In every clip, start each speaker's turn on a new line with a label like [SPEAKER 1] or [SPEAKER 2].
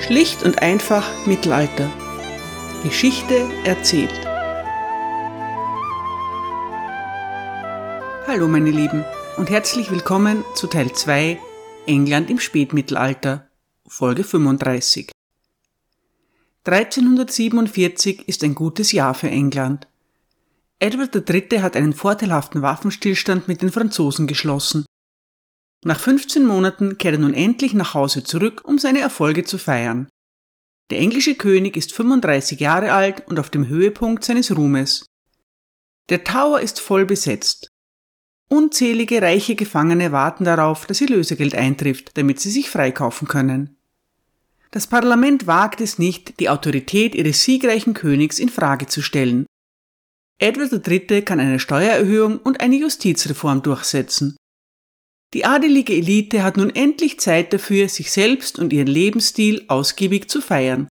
[SPEAKER 1] Schlicht und einfach Mittelalter. Geschichte erzählt. Hallo meine Lieben und herzlich willkommen zu Teil 2 England im Spätmittelalter, Folge 35. 1347 ist ein gutes Jahr für England. Edward III. hat einen vorteilhaften Waffenstillstand mit den Franzosen geschlossen nach 15 Monaten kehrt er nun endlich nach Hause zurück, um seine Erfolge zu feiern. Der englische König ist 35 Jahre alt und auf dem Höhepunkt seines Ruhmes. Der Tower ist voll besetzt. Unzählige reiche Gefangene warten darauf, dass ihr Lösegeld eintrifft, damit sie sich freikaufen können. Das Parlament wagt es nicht, die Autorität ihres siegreichen Königs in Frage zu stellen. Edward III. kann eine Steuererhöhung und eine Justizreform durchsetzen. Die adelige Elite hat nun endlich Zeit dafür, sich selbst und ihren Lebensstil ausgiebig zu feiern.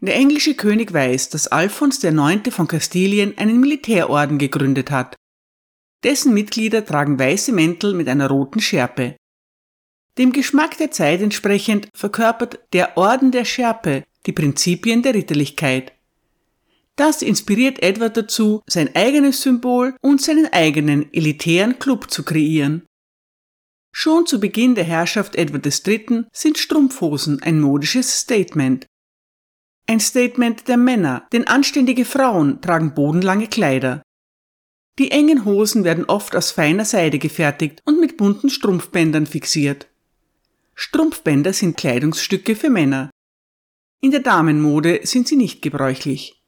[SPEAKER 1] Der englische König weiß, dass Alfons IX. von Kastilien einen Militärorden gegründet hat. Dessen Mitglieder tragen weiße Mäntel mit einer roten Schärpe. Dem Geschmack der Zeit entsprechend verkörpert der Orden der Schärpe die Prinzipien der Ritterlichkeit. Das inspiriert Edward dazu, sein eigenes Symbol und seinen eigenen elitären Club zu kreieren. Schon zu Beginn der Herrschaft Edward III. sind Strumpfhosen ein modisches Statement. Ein Statement der Männer, denn anständige Frauen tragen bodenlange Kleider. Die engen Hosen werden oft aus feiner Seide gefertigt und mit bunten Strumpfbändern fixiert. Strumpfbänder sind Kleidungsstücke für Männer. In der Damenmode sind sie nicht gebräuchlich.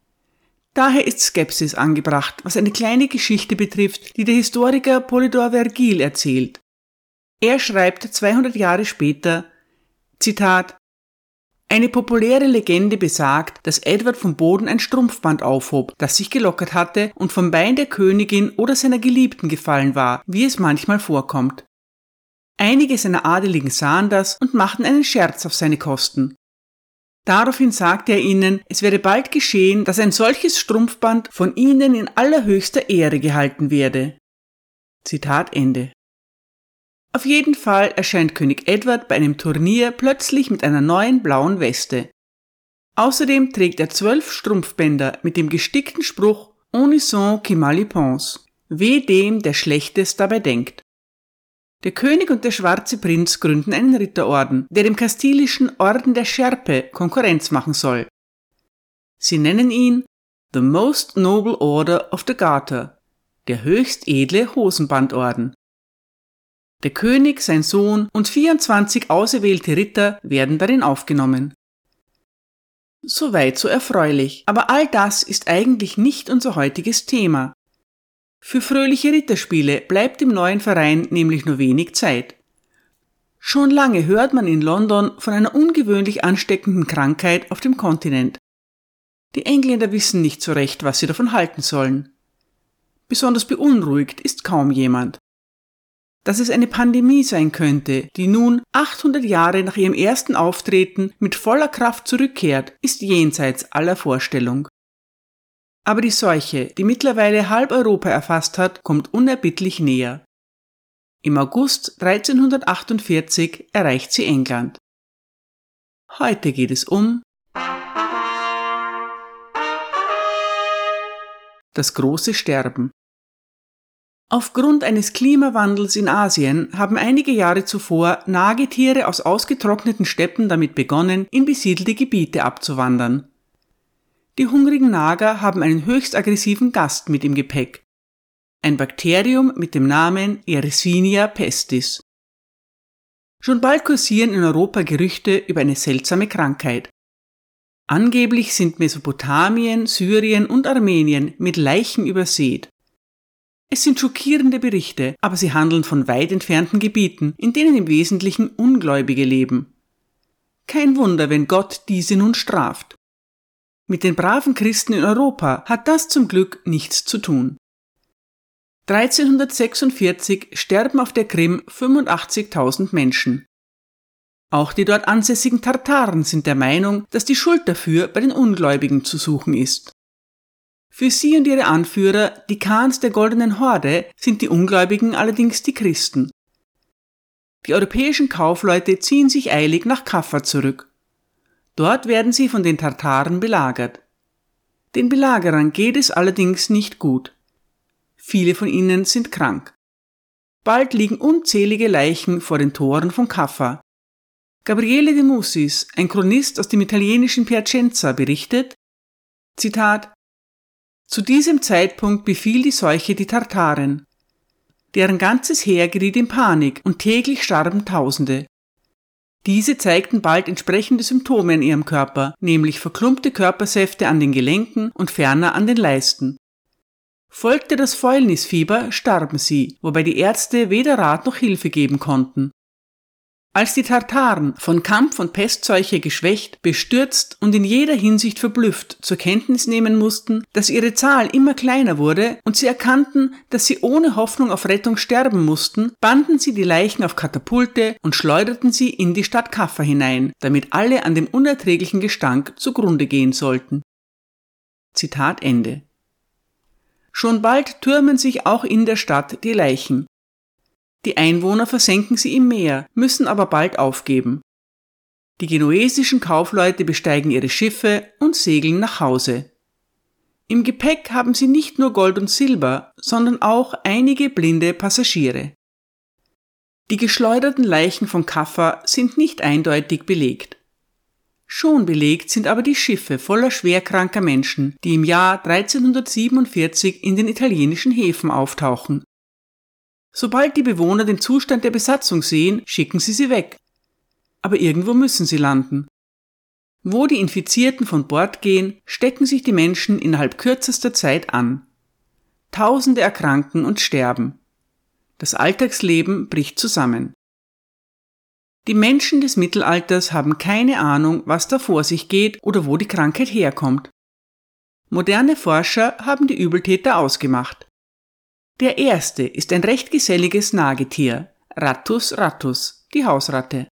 [SPEAKER 1] Daher ist Skepsis angebracht, was eine kleine Geschichte betrifft, die der Historiker Polydor Vergil erzählt. Er schreibt 200 Jahre später, Zitat, eine populäre Legende besagt, dass Edward vom Boden ein Strumpfband aufhob, das sich gelockert hatte und vom Bein der Königin oder seiner Geliebten gefallen war, wie es manchmal vorkommt. Einige seiner Adeligen sahen das und machten einen Scherz auf seine Kosten. Daraufhin sagte er ihnen, es werde bald geschehen, dass ein solches Strumpfband von ihnen in allerhöchster Ehre gehalten werde. Zitat Ende. Auf jeden Fall erscheint König Edward bei einem Turnier plötzlich mit einer neuen blauen Weste. Außerdem trägt er zwölf Strumpfbänder mit dem gestickten Spruch Unison qui mal y pense, weh dem, der Schlechtes dabei denkt. Der König und der schwarze Prinz gründen einen Ritterorden, der dem kastilischen Orden der Schärpe Konkurrenz machen soll. Sie nennen ihn The Most Noble Order of the Garter, der höchst edle Hosenbandorden. Der König, sein Sohn und 24 auserwählte Ritter werden darin aufgenommen. Soweit so erfreulich, aber all das ist eigentlich nicht unser heutiges Thema. Für fröhliche Ritterspiele bleibt im neuen Verein nämlich nur wenig Zeit. Schon lange hört man in London von einer ungewöhnlich ansteckenden Krankheit auf dem Kontinent. Die Engländer wissen nicht so recht, was sie davon halten sollen. Besonders beunruhigt ist kaum jemand. Dass es eine Pandemie sein könnte, die nun 800 Jahre nach ihrem ersten Auftreten mit voller Kraft zurückkehrt, ist jenseits aller Vorstellung. Aber die Seuche, die mittlerweile halb Europa erfasst hat, kommt unerbittlich näher. Im August 1348 erreicht sie England. Heute geht es um das große Sterben. Aufgrund eines Klimawandels in Asien haben einige Jahre zuvor Nagetiere aus ausgetrockneten Steppen damit begonnen, in besiedelte Gebiete abzuwandern. Die hungrigen Nager haben einen höchst aggressiven Gast mit im Gepäck. Ein Bakterium mit dem Namen Yersinia pestis. Schon bald kursieren in Europa Gerüchte über eine seltsame Krankheit. Angeblich sind Mesopotamien, Syrien und Armenien mit Leichen übersät. Es sind schockierende Berichte, aber sie handeln von weit entfernten Gebieten, in denen im Wesentlichen Ungläubige leben. Kein Wunder, wenn Gott diese nun straft. Mit den braven Christen in Europa hat das zum Glück nichts zu tun. 1346 sterben auf der Krim 85.000 Menschen. Auch die dort ansässigen Tartaren sind der Meinung, dass die Schuld dafür bei den Ungläubigen zu suchen ist. Für sie und ihre Anführer, die Khans der Goldenen Horde, sind die Ungläubigen allerdings die Christen. Die europäischen Kaufleute ziehen sich eilig nach Kaffa zurück. Dort werden sie von den Tartaren belagert. Den Belagerern geht es allerdings nicht gut. Viele von ihnen sind krank. Bald liegen unzählige Leichen vor den Toren von Kaffa. Gabriele de Musis, ein Chronist aus dem italienischen Piacenza, berichtet, Zitat, Zu diesem Zeitpunkt befiel die Seuche die Tartaren. Deren ganzes Heer geriet in Panik und täglich starben Tausende. Diese zeigten bald entsprechende Symptome an ihrem Körper, nämlich verklumpte Körpersäfte an den Gelenken und ferner an den Leisten. Folgte das Fäulnisfieber, starben sie, wobei die Ärzte weder Rat noch Hilfe geben konnten. Als die Tartaren, von Kampf und Pestseuche geschwächt, bestürzt und in jeder Hinsicht verblüfft zur Kenntnis nehmen mussten, dass ihre Zahl immer kleiner wurde und sie erkannten, dass sie ohne Hoffnung auf Rettung sterben mussten, banden sie die Leichen auf Katapulte und schleuderten sie in die Stadt Kaffa hinein, damit alle an dem unerträglichen Gestank zugrunde gehen sollten. Zitat Ende. Schon bald türmen sich auch in der Stadt die Leichen. Die Einwohner versenken sie im Meer, müssen aber bald aufgeben. Die genuesischen Kaufleute besteigen ihre Schiffe und segeln nach Hause. Im Gepäck haben sie nicht nur Gold und Silber, sondern auch einige blinde Passagiere. Die geschleuderten Leichen von Kaffa sind nicht eindeutig belegt. Schon belegt sind aber die Schiffe voller schwerkranker Menschen, die im Jahr 1347 in den italienischen Häfen auftauchen. Sobald die Bewohner den Zustand der Besatzung sehen, schicken sie sie weg. Aber irgendwo müssen sie landen. Wo die Infizierten von Bord gehen, stecken sich die Menschen innerhalb kürzester Zeit an. Tausende erkranken und sterben. Das Alltagsleben bricht zusammen. Die Menschen des Mittelalters haben keine Ahnung, was da vor sich geht oder wo die Krankheit herkommt. Moderne Forscher haben die Übeltäter ausgemacht. Der erste ist ein recht geselliges Nagetier, Rattus rattus, die Hausratte.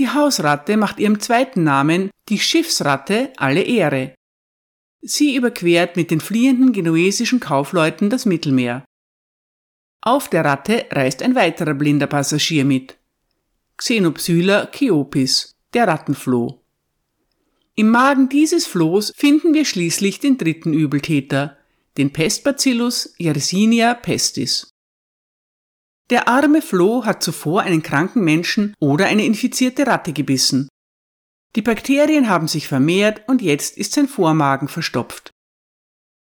[SPEAKER 1] Die Hausratte macht ihrem zweiten Namen, die Schiffsratte, alle Ehre. Sie überquert mit den fliehenden genuesischen Kaufleuten das Mittelmeer. Auf der Ratte reist ein weiterer blinder Passagier mit. Xenopsylla chiopis, der Rattenfloh. Im Magen dieses Flohs finden wir schließlich den dritten Übeltäter, den Pestbacillus Yersinia pestis. Der arme Floh hat zuvor einen kranken Menschen oder eine infizierte Ratte gebissen. Die Bakterien haben sich vermehrt und jetzt ist sein Vormagen verstopft.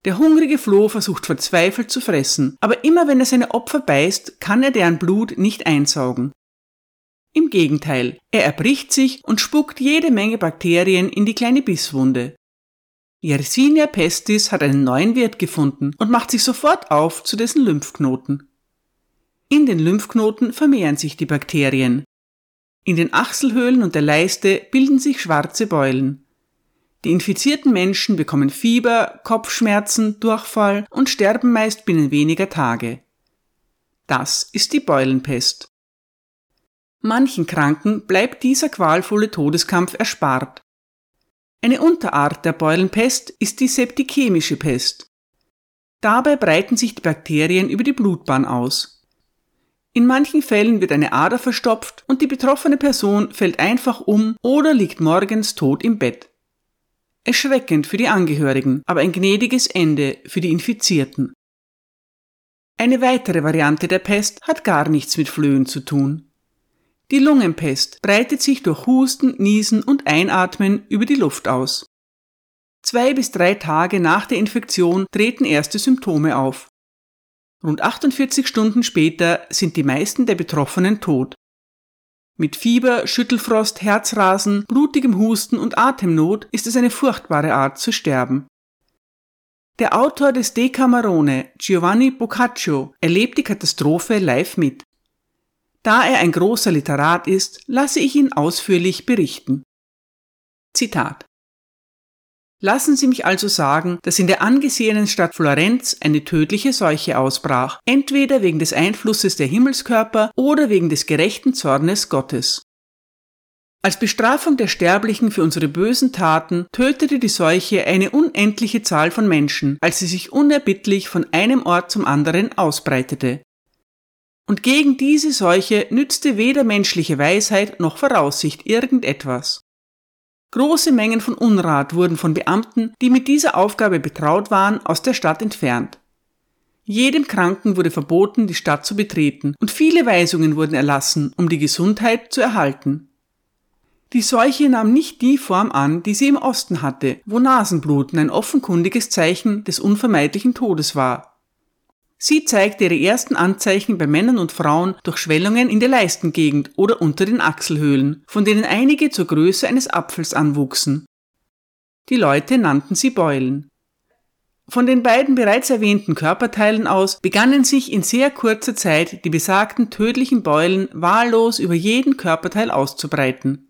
[SPEAKER 1] Der hungrige Floh versucht verzweifelt zu fressen, aber immer wenn er seine Opfer beißt, kann er deren Blut nicht einsaugen. Im Gegenteil, er erbricht sich und spuckt jede Menge Bakterien in die kleine Bisswunde. Yersinia pestis hat einen neuen Wirt gefunden und macht sich sofort auf zu dessen Lymphknoten. In den Lymphknoten vermehren sich die Bakterien. In den Achselhöhlen und der Leiste bilden sich schwarze Beulen. Die infizierten Menschen bekommen Fieber, Kopfschmerzen, Durchfall und sterben meist binnen weniger Tage. Das ist die Beulenpest. Manchen Kranken bleibt dieser qualvolle Todeskampf erspart. Eine Unterart der Beulenpest ist die septichemische Pest. Dabei breiten sich die Bakterien über die Blutbahn aus. In manchen Fällen wird eine Ader verstopft und die betroffene Person fällt einfach um oder liegt morgens tot im Bett. Erschreckend für die Angehörigen, aber ein gnädiges Ende für die Infizierten. Eine weitere Variante der Pest hat gar nichts mit Flöhen zu tun. Die Lungenpest breitet sich durch Husten, Niesen und Einatmen über die Luft aus. Zwei bis drei Tage nach der Infektion treten erste Symptome auf. Rund 48 Stunden später sind die meisten der Betroffenen tot. Mit Fieber, Schüttelfrost, Herzrasen, blutigem Husten und Atemnot ist es eine furchtbare Art zu sterben. Der Autor des Decamerone, Giovanni Boccaccio, erlebt die Katastrophe live mit. Da er ein großer Literat ist, lasse ich ihn ausführlich berichten. Zitat Lassen Sie mich also sagen, dass in der angesehenen Stadt Florenz eine tödliche Seuche ausbrach, entweder wegen des Einflusses der Himmelskörper oder wegen des gerechten Zornes Gottes. Als Bestrafung der Sterblichen für unsere bösen Taten tötete die Seuche eine unendliche Zahl von Menschen, als sie sich unerbittlich von einem Ort zum anderen ausbreitete. Und gegen diese Seuche nützte weder menschliche Weisheit noch Voraussicht irgendetwas. Große Mengen von Unrat wurden von Beamten, die mit dieser Aufgabe betraut waren, aus der Stadt entfernt. Jedem Kranken wurde verboten, die Stadt zu betreten, und viele Weisungen wurden erlassen, um die Gesundheit zu erhalten. Die Seuche nahm nicht die Form an, die sie im Osten hatte, wo Nasenbluten ein offenkundiges Zeichen des unvermeidlichen Todes war. Sie zeigte ihre ersten Anzeichen bei Männern und Frauen durch Schwellungen in der Leistengegend oder unter den Achselhöhlen, von denen einige zur Größe eines Apfels anwuchsen. Die Leute nannten sie Beulen. Von den beiden bereits erwähnten Körperteilen aus begannen sich in sehr kurzer Zeit die besagten tödlichen Beulen wahllos über jeden Körperteil auszubreiten.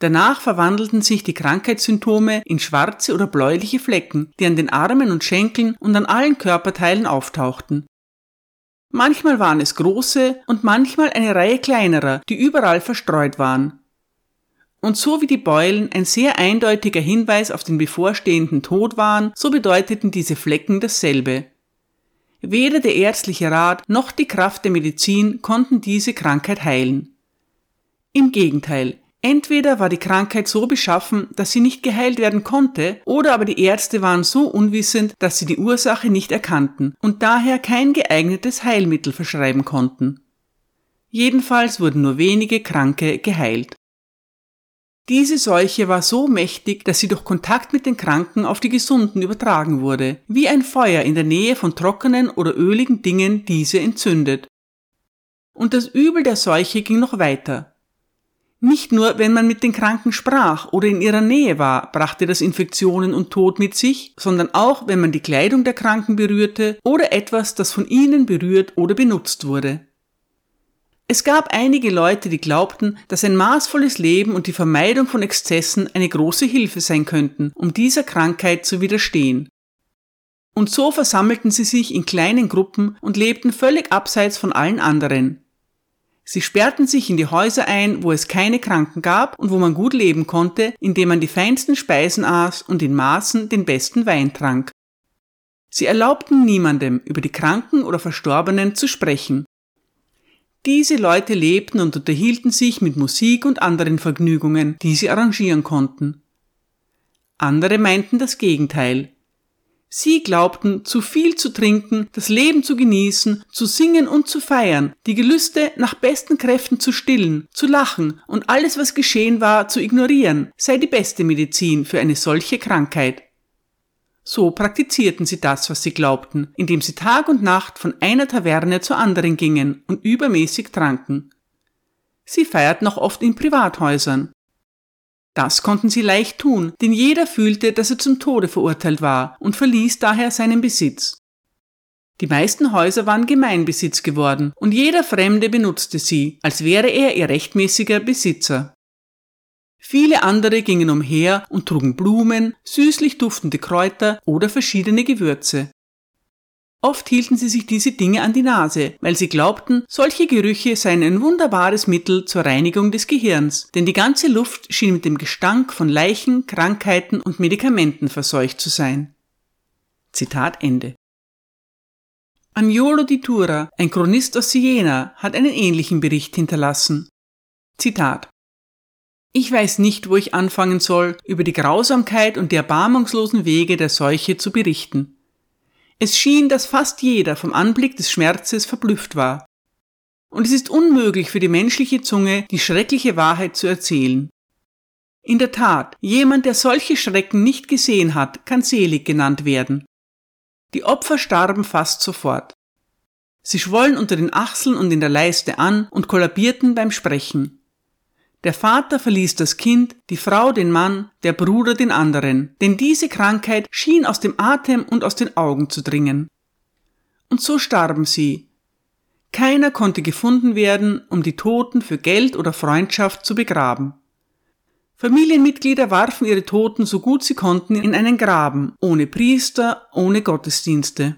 [SPEAKER 1] Danach verwandelten sich die Krankheitssymptome in schwarze oder bläuliche Flecken, die an den Armen und Schenkeln und an allen Körperteilen auftauchten. Manchmal waren es große und manchmal eine Reihe kleinerer, die überall verstreut waren. Und so wie die Beulen ein sehr eindeutiger Hinweis auf den bevorstehenden Tod waren, so bedeuteten diese Flecken dasselbe. Weder der ärztliche Rat noch die Kraft der Medizin konnten diese Krankheit heilen. Im Gegenteil, entweder war die Krankheit so beschaffen, dass sie nicht geheilt werden konnte, oder aber die Ärzte waren so unwissend, dass sie die Ursache nicht erkannten und daher kein geeignetes Heilmittel verschreiben konnten. Jedenfalls wurden nur wenige Kranke geheilt. Diese Seuche war so mächtig, dass sie durch Kontakt mit den Kranken auf die Gesunden übertragen wurde, wie ein Feuer in der Nähe von trockenen oder öligen Dingen diese entzündet. Und das Übel der Seuche ging noch weiter. Nicht nur, wenn man mit den Kranken sprach oder in ihrer Nähe war, brachte das Infektionen und Tod mit sich, sondern auch, wenn man die Kleidung der Kranken berührte oder etwas, das von ihnen berührt oder benutzt wurde. Es gab einige Leute, die glaubten, dass ein maßvolles Leben und die Vermeidung von Exzessen eine große Hilfe sein könnten, um dieser Krankheit zu widerstehen. Und so versammelten sie sich in kleinen Gruppen und lebten völlig abseits von allen anderen. Sie sperrten sich in die Häuser ein, wo es keine Kranken gab und wo man gut leben konnte, indem man die feinsten Speisen aß und in Maßen den besten Wein trank. Sie erlaubten niemandem, über die Kranken oder Verstorbenen zu sprechen. Diese Leute lebten und unterhielten sich mit Musik und anderen Vergnügungen, die sie arrangieren konnten. Andere meinten das Gegenteil. Sie glaubten, zu viel zu trinken, das Leben zu genießen, zu singen und zu feiern, die Gelüste nach besten Kräften zu stillen, zu lachen und alles, was geschehen war, zu ignorieren, sei die beste Medizin für eine solche Krankheit. So praktizierten sie das, was sie glaubten, indem sie Tag und Nacht von einer Taverne zur anderen gingen und übermäßig tranken. Sie feierten auch oft in Privathäusern. Das konnten sie leicht tun, denn jeder fühlte, dass er zum Tode verurteilt war und verließ daher seinen Besitz. Die meisten Häuser waren Gemeinbesitz geworden und jeder Fremde benutzte sie, als wäre er ihr rechtmäßiger Besitzer. Viele andere gingen umher und trugen Blumen, süßlich duftende Kräuter oder verschiedene Gewürze. Oft hielten sie sich diese Dinge an die Nase, weil sie glaubten, solche Gerüche seien ein wunderbares Mittel zur Reinigung des Gehirns, denn die ganze Luft schien mit dem Gestank von Leichen, Krankheiten und Medikamenten verseucht zu sein. Zitat Ende. Agnolo di Tura, ein Chronist aus Siena, hat einen ähnlichen Bericht hinterlassen. Zitat ich weiß nicht, wo ich anfangen soll, über die Grausamkeit und die erbarmungslosen Wege der Seuche zu berichten. Es schien, dass fast jeder vom Anblick des Schmerzes verblüfft war. Und es ist unmöglich für die menschliche Zunge, die schreckliche Wahrheit zu erzählen. In der Tat, jemand, der solche Schrecken nicht gesehen hat, kann selig genannt werden. Die Opfer starben fast sofort. Sie schwollen unter den Achseln und in der Leiste an und kollabierten beim Sprechen. Der Vater verließ das Kind, die Frau den Mann, der Bruder den anderen, denn diese Krankheit schien aus dem Atem und aus den Augen zu dringen. Und so starben sie. Keiner konnte gefunden werden, um die Toten für Geld oder Freundschaft zu begraben. Familienmitglieder warfen ihre Toten so gut sie konnten in einen Graben, ohne Priester, ohne Gottesdienste.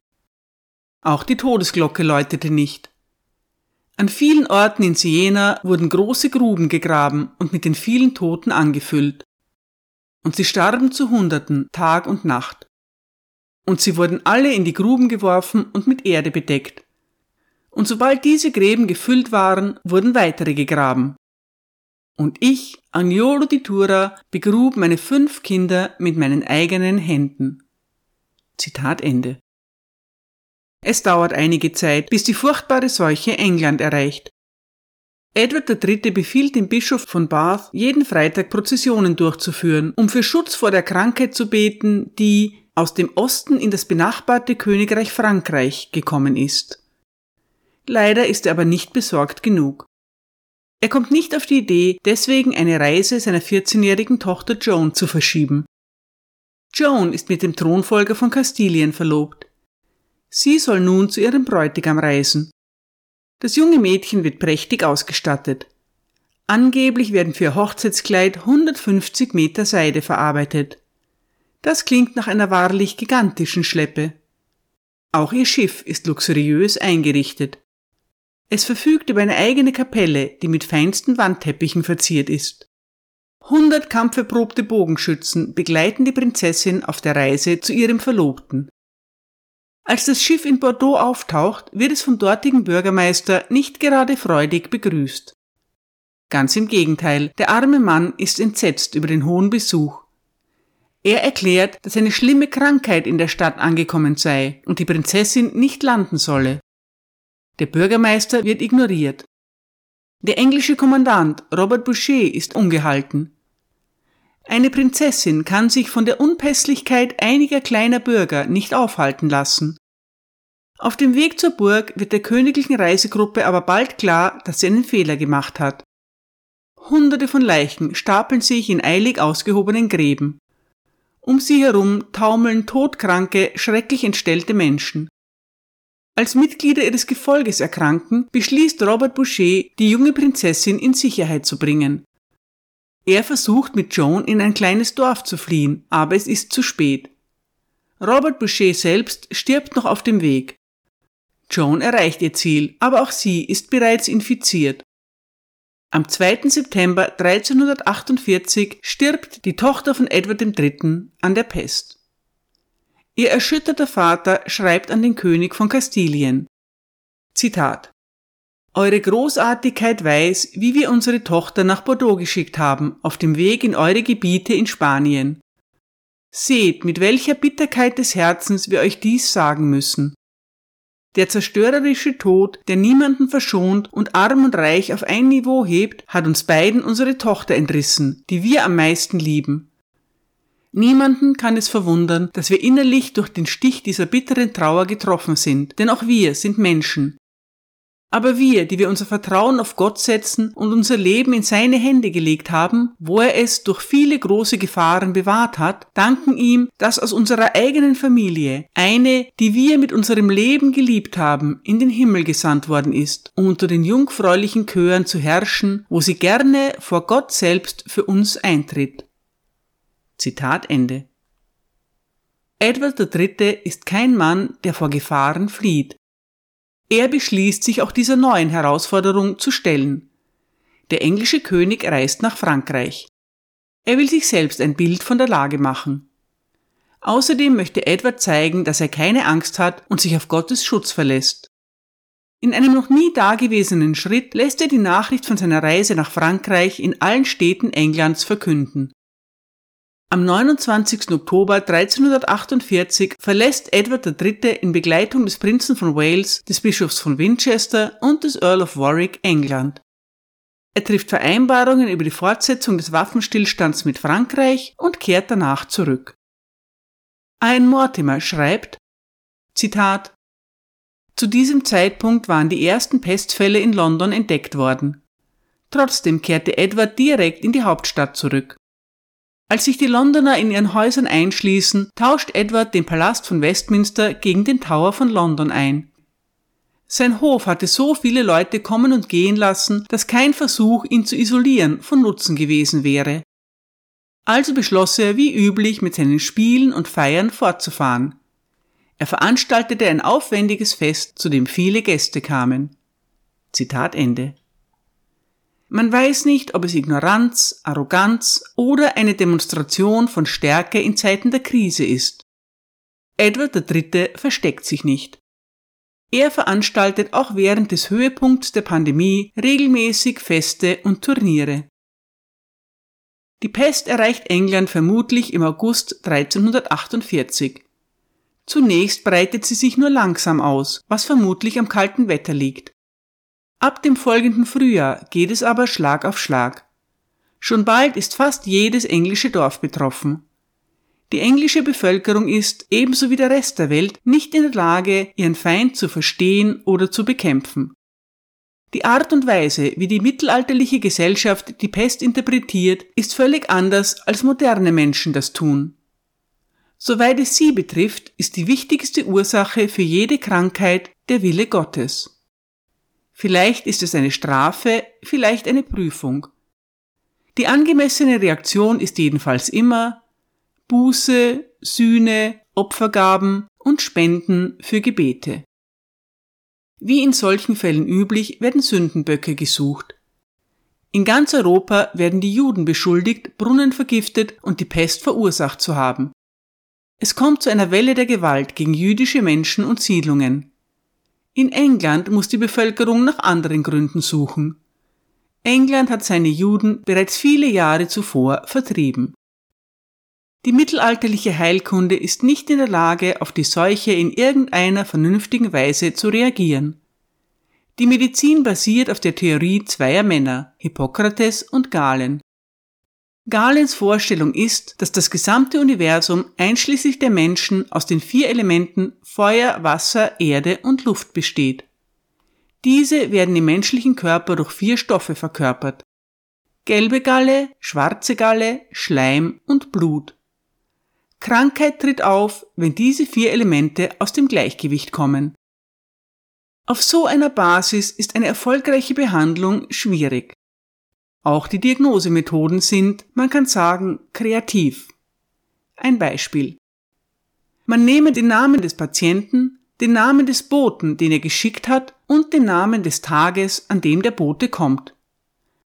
[SPEAKER 1] Auch die Todesglocke läutete nicht. An vielen Orten in Siena wurden große Gruben gegraben und mit den vielen Toten angefüllt. Und sie starben zu Hunderten, Tag und Nacht. Und sie wurden alle in die Gruben geworfen und mit Erde bedeckt. Und sobald diese Gräben gefüllt waren, wurden weitere gegraben. Und ich, Agnolo di Tura, begrub meine fünf Kinder mit meinen eigenen Händen. Zitat Ende. Es dauert einige Zeit, bis die furchtbare Seuche England erreicht. Edward III. befiehlt dem Bischof von Bath, jeden Freitag Prozessionen durchzuführen, um für Schutz vor der Krankheit zu beten, die aus dem Osten in das benachbarte Königreich Frankreich gekommen ist. Leider ist er aber nicht besorgt genug. Er kommt nicht auf die Idee, deswegen eine Reise seiner 14-jährigen Tochter Joan zu verschieben. Joan ist mit dem Thronfolger von Kastilien verlobt. Sie soll nun zu ihrem Bräutigam reisen. Das junge Mädchen wird prächtig ausgestattet. Angeblich werden für ihr Hochzeitskleid 150 Meter Seide verarbeitet. Das klingt nach einer wahrlich gigantischen Schleppe. Auch ihr Schiff ist luxuriös eingerichtet. Es verfügt über eine eigene Kapelle, die mit feinsten Wandteppichen verziert ist. Hundert kampferprobte Bogenschützen begleiten die Prinzessin auf der Reise zu ihrem Verlobten. Als das Schiff in Bordeaux auftaucht, wird es vom dortigen Bürgermeister nicht gerade freudig begrüßt. Ganz im Gegenteil, der arme Mann ist entsetzt über den hohen Besuch. Er erklärt, dass eine schlimme Krankheit in der Stadt angekommen sei und die Prinzessin nicht landen solle. Der Bürgermeister wird ignoriert. Der englische Kommandant Robert Boucher ist ungehalten. Eine Prinzessin kann sich von der Unpässlichkeit einiger kleiner Bürger nicht aufhalten lassen. Auf dem Weg zur Burg wird der königlichen Reisegruppe aber bald klar, dass sie einen Fehler gemacht hat. Hunderte von Leichen stapeln sich in eilig ausgehobenen Gräben. Um sie herum taumeln todkranke, schrecklich entstellte Menschen. Als Mitglieder ihres Gefolges erkranken, beschließt Robert Boucher, die junge Prinzessin in Sicherheit zu bringen. Er versucht mit Joan in ein kleines Dorf zu fliehen, aber es ist zu spät. Robert Boucher selbst stirbt noch auf dem Weg. Joan erreicht ihr Ziel, aber auch sie ist bereits infiziert. Am 2. September 1348 stirbt die Tochter von Edward III. an der Pest. Ihr erschütterter Vater schreibt an den König von Kastilien. Zitat. Eure Großartigkeit weiß, wie wir unsere Tochter nach Bordeaux geschickt haben, auf dem Weg in eure Gebiete in Spanien. Seht, mit welcher Bitterkeit des Herzens wir euch dies sagen müssen. Der zerstörerische Tod, der niemanden verschont und arm und reich auf ein Niveau hebt, hat uns beiden unsere Tochter entrissen, die wir am meisten lieben. Niemanden kann es verwundern, dass wir innerlich durch den Stich dieser bitteren Trauer getroffen sind, denn auch wir sind Menschen. Aber wir, die wir unser Vertrauen auf Gott setzen und unser Leben in seine Hände gelegt haben, wo er es durch viele große Gefahren bewahrt hat, danken ihm, dass aus unserer eigenen Familie eine, die wir mit unserem Leben geliebt haben, in den Himmel gesandt worden ist, um unter den jungfräulichen Chören zu herrschen, wo sie gerne vor Gott selbst für uns eintritt. Zitat Ende. Edward III. ist kein Mann, der vor Gefahren flieht. Er beschließt sich auch dieser neuen Herausforderung zu stellen. Der englische König reist nach Frankreich. Er will sich selbst ein Bild von der Lage machen. Außerdem möchte Edward zeigen, dass er keine Angst hat und sich auf Gottes Schutz verlässt. In einem noch nie dagewesenen Schritt lässt er die Nachricht von seiner Reise nach Frankreich in allen Städten Englands verkünden. Am 29. Oktober 1348 verlässt Edward III. in Begleitung des Prinzen von Wales, des Bischofs von Winchester und des Earl of Warwick England. Er trifft Vereinbarungen über die Fortsetzung des Waffenstillstands mit Frankreich und kehrt danach zurück. Ein Mortimer schreibt, Zitat, Zu diesem Zeitpunkt waren die ersten Pestfälle in London entdeckt worden. Trotzdem kehrte Edward direkt in die Hauptstadt zurück. Als sich die Londoner in ihren Häusern einschließen, tauscht Edward den Palast von Westminster gegen den Tower von London ein. Sein Hof hatte so viele Leute kommen und gehen lassen, dass kein Versuch, ihn zu isolieren, von Nutzen gewesen wäre. Also beschloss er wie üblich mit seinen Spielen und Feiern fortzufahren. Er veranstaltete ein aufwendiges Fest, zu dem viele Gäste kamen. Zitat Ende. Man weiß nicht, ob es Ignoranz, Arroganz oder eine Demonstration von Stärke in Zeiten der Krise ist. Edward III. versteckt sich nicht. Er veranstaltet auch während des Höhepunkts der Pandemie regelmäßig Feste und Turniere. Die Pest erreicht England vermutlich im August 1348. Zunächst breitet sie sich nur langsam aus, was vermutlich am kalten Wetter liegt. Ab dem folgenden Frühjahr geht es aber Schlag auf Schlag. Schon bald ist fast jedes englische Dorf betroffen. Die englische Bevölkerung ist, ebenso wie der Rest der Welt, nicht in der Lage, ihren Feind zu verstehen oder zu bekämpfen. Die Art und Weise, wie die mittelalterliche Gesellschaft die Pest interpretiert, ist völlig anders, als moderne Menschen das tun. Soweit es sie betrifft, ist die wichtigste Ursache für jede Krankheit der Wille Gottes. Vielleicht ist es eine Strafe, vielleicht eine Prüfung. Die angemessene Reaktion ist jedenfalls immer Buße, Sühne, Opfergaben und Spenden für Gebete. Wie in solchen Fällen üblich werden Sündenböcke gesucht. In ganz Europa werden die Juden beschuldigt, Brunnen vergiftet und die Pest verursacht zu haben. Es kommt zu einer Welle der Gewalt gegen jüdische Menschen und Siedlungen. In England muss die Bevölkerung nach anderen Gründen suchen. England hat seine Juden bereits viele Jahre zuvor vertrieben. Die mittelalterliche Heilkunde ist nicht in der Lage, auf die Seuche in irgendeiner vernünftigen Weise zu reagieren. Die Medizin basiert auf der Theorie zweier Männer, Hippokrates und Galen. Galens Vorstellung ist, dass das gesamte Universum einschließlich der Menschen aus den vier Elementen Feuer, Wasser, Erde und Luft besteht. Diese werden im menschlichen Körper durch vier Stoffe verkörpert. Gelbe Galle, schwarze Galle, Schleim und Blut. Krankheit tritt auf, wenn diese vier Elemente aus dem Gleichgewicht kommen. Auf so einer Basis ist eine erfolgreiche Behandlung schwierig. Auch die Diagnosemethoden sind, man kann sagen, kreativ. Ein Beispiel. Man nehme den Namen des Patienten, den Namen des Boten, den er geschickt hat, und den Namen des Tages, an dem der Bote kommt.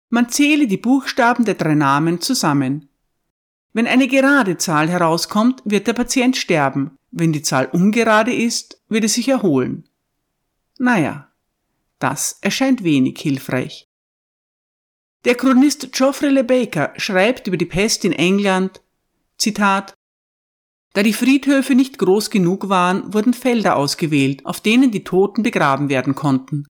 [SPEAKER 1] Man zähle die Buchstaben der drei Namen zusammen. Wenn eine gerade Zahl herauskommt, wird der Patient sterben. Wenn die Zahl ungerade ist, wird er sich erholen. Naja, das erscheint wenig hilfreich. Der Chronist Geoffrey Le Baker schreibt über die Pest in England, Zitat, da die Friedhöfe nicht groß genug waren, wurden Felder ausgewählt, auf denen die Toten begraben werden konnten.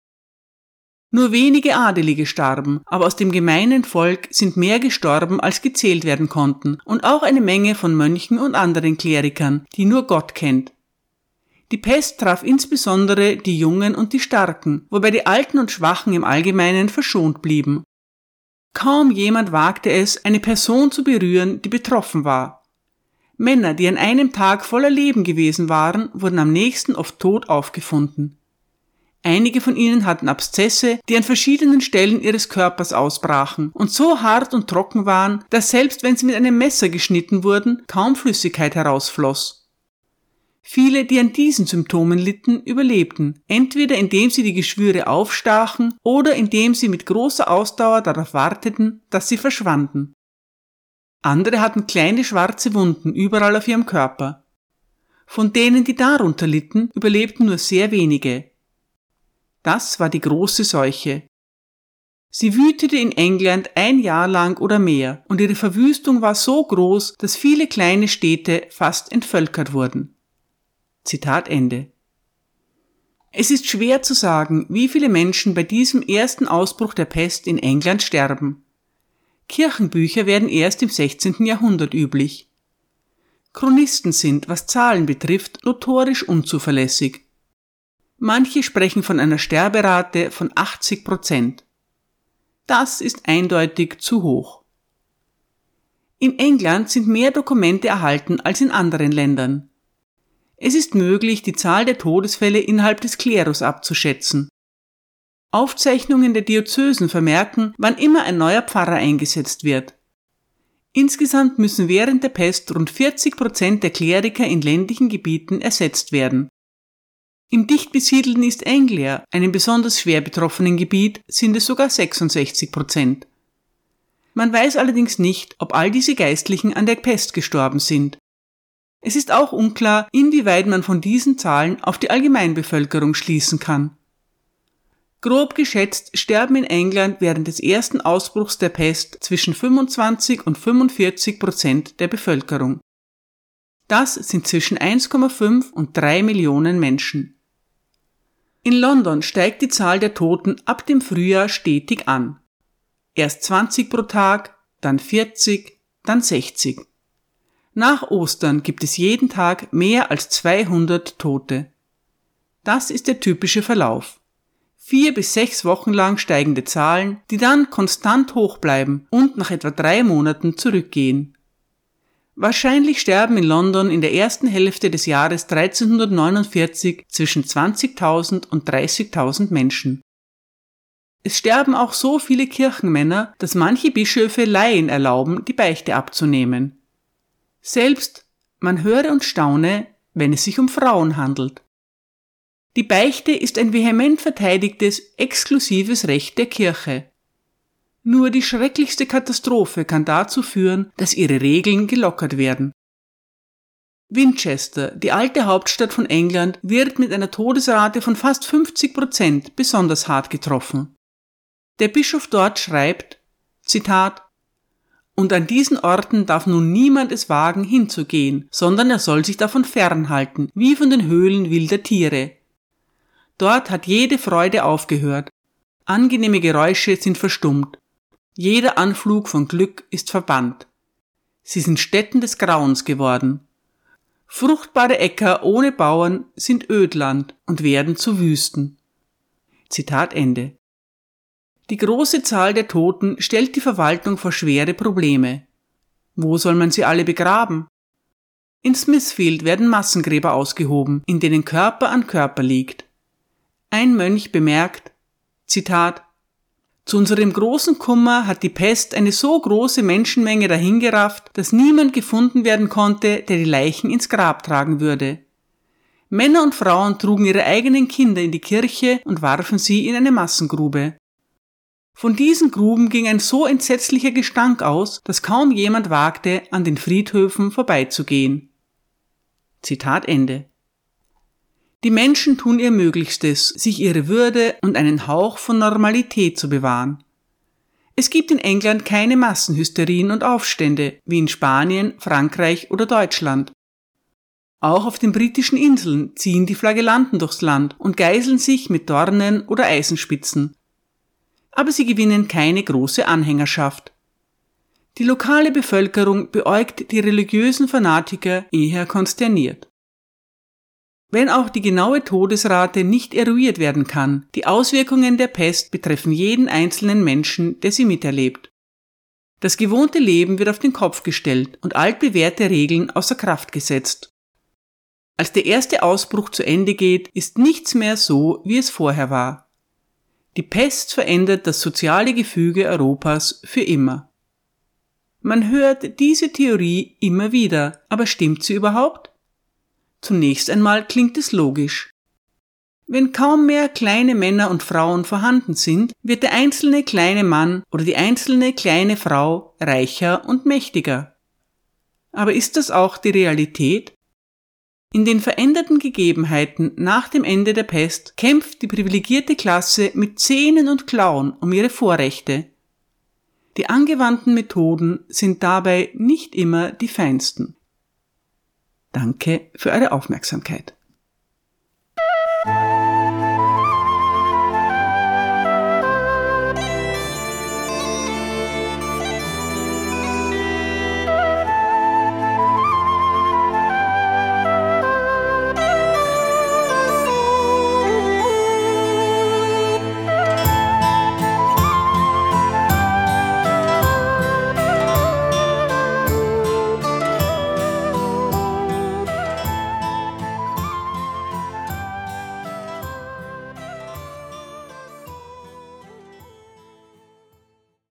[SPEAKER 1] Nur wenige Adelige starben, aber aus dem gemeinen Volk sind mehr gestorben, als gezählt werden konnten, und auch eine Menge von Mönchen und anderen Klerikern, die nur Gott kennt. Die Pest traf insbesondere die Jungen und die Starken, wobei die Alten und Schwachen im Allgemeinen verschont blieben. Kaum jemand wagte es, eine Person zu berühren, die betroffen war. Männer, die an einem Tag voller Leben gewesen waren, wurden am nächsten oft tot aufgefunden. Einige von ihnen hatten Abszesse, die an verschiedenen Stellen ihres Körpers ausbrachen und so hart und trocken waren, dass selbst wenn sie mit einem Messer geschnitten wurden, kaum Flüssigkeit herausfloss. Viele, die an diesen Symptomen litten, überlebten, entweder indem sie die Geschwüre aufstachen oder indem sie mit großer Ausdauer darauf warteten, dass sie verschwanden. Andere hatten kleine schwarze Wunden überall auf ihrem Körper. Von denen, die darunter litten, überlebten nur sehr wenige, das war die große Seuche. Sie wütete in England ein Jahr lang oder mehr, und ihre Verwüstung war so groß, dass viele kleine Städte fast entvölkert wurden. Zitat Ende. Es ist schwer zu sagen, wie viele Menschen bei diesem ersten Ausbruch der Pest in England sterben. Kirchenbücher werden erst im 16. Jahrhundert üblich. Chronisten sind, was Zahlen betrifft, notorisch unzuverlässig. Manche sprechen von einer Sterberate von 80 Prozent. Das ist eindeutig zu hoch. In England sind mehr Dokumente erhalten als in anderen Ländern. Es ist möglich, die Zahl der Todesfälle innerhalb des Klerus abzuschätzen. Aufzeichnungen der Diözesen vermerken, wann immer ein neuer Pfarrer eingesetzt wird. Insgesamt müssen während der Pest rund 40 Prozent der Kleriker in ländlichen Gebieten ersetzt werden. Im dicht besiedelten East Anglia, einem besonders schwer betroffenen Gebiet, sind es sogar 66 Prozent. Man weiß allerdings nicht, ob all diese Geistlichen an der Pest gestorben sind. Es ist auch unklar, inwieweit man von diesen Zahlen auf die Allgemeinbevölkerung schließen kann. Grob geschätzt sterben in England während des ersten Ausbruchs der Pest zwischen 25 und 45 Prozent der Bevölkerung. Das sind zwischen 1,5 und 3 Millionen Menschen. In London steigt die Zahl der Toten ab dem Frühjahr stetig an. Erst 20 pro Tag, dann 40, dann 60. Nach Ostern gibt es jeden Tag mehr als 200 Tote. Das ist der typische Verlauf vier bis sechs Wochen lang steigende Zahlen, die dann konstant hoch bleiben und nach etwa drei Monaten zurückgehen. Wahrscheinlich sterben in London in der ersten Hälfte des Jahres 1349 zwischen 20.000 und 30.000 Menschen. Es sterben auch so viele Kirchenmänner, dass manche Bischöfe Laien erlauben, die Beichte abzunehmen. Selbst man höre und staune, wenn es sich um Frauen handelt. Die Beichte ist ein vehement verteidigtes, exklusives Recht der Kirche. Nur die schrecklichste Katastrophe kann dazu führen, dass ihre Regeln gelockert werden. Winchester, die alte Hauptstadt von England, wird mit einer Todesrate von fast 50 Prozent besonders hart getroffen. Der Bischof dort schreibt, Zitat, und an diesen Orten darf nun niemand es wagen, hinzugehen, sondern er soll sich davon fernhalten, wie von den Höhlen wilder Tiere, Dort hat jede Freude aufgehört. Angenehme Geräusche sind verstummt. Jeder Anflug von Glück ist verbannt. Sie sind Stätten des Grauens geworden. Fruchtbare Äcker ohne Bauern sind Ödland und werden zu Wüsten. Zitat Ende. Die große Zahl der Toten stellt die Verwaltung vor schwere Probleme. Wo soll man sie alle begraben? In Smithfield werden Massengräber ausgehoben, in denen Körper an Körper liegt. Ein Mönch bemerkt, Zitat, zu unserem großen Kummer hat die Pest eine so große Menschenmenge dahingerafft, dass niemand gefunden werden konnte, der die Leichen ins Grab tragen würde. Männer und Frauen trugen ihre eigenen Kinder in die Kirche und warfen sie in eine Massengrube. Von diesen Gruben ging ein so entsetzlicher Gestank aus, dass kaum jemand wagte, an den Friedhöfen vorbeizugehen. Zitat Ende. Die Menschen tun ihr Möglichstes, sich ihre Würde und einen Hauch von Normalität zu bewahren. Es gibt in England keine Massenhysterien und Aufstände, wie in Spanien, Frankreich oder Deutschland. Auch auf den britischen Inseln ziehen die Flagellanten durchs Land und geiseln sich mit Dornen oder Eisenspitzen. Aber sie gewinnen keine große Anhängerschaft. Die lokale Bevölkerung beäugt die religiösen Fanatiker eher konsterniert. Wenn auch die genaue Todesrate nicht eruiert werden kann, die Auswirkungen der Pest betreffen jeden einzelnen Menschen, der sie miterlebt. Das gewohnte Leben wird auf den Kopf gestellt und altbewährte Regeln außer Kraft gesetzt. Als der erste Ausbruch zu Ende geht, ist nichts mehr so, wie es vorher war. Die Pest verändert das soziale Gefüge Europas für immer. Man hört diese Theorie immer wieder, aber stimmt sie überhaupt? Zunächst einmal klingt es logisch. Wenn kaum mehr kleine Männer und Frauen vorhanden sind, wird der einzelne kleine Mann oder die einzelne kleine Frau reicher und mächtiger. Aber ist das auch die Realität? In den veränderten Gegebenheiten nach dem Ende der Pest kämpft die privilegierte Klasse mit Zähnen und Klauen um ihre Vorrechte. Die angewandten Methoden sind dabei nicht immer die feinsten. Danke für eure Aufmerksamkeit.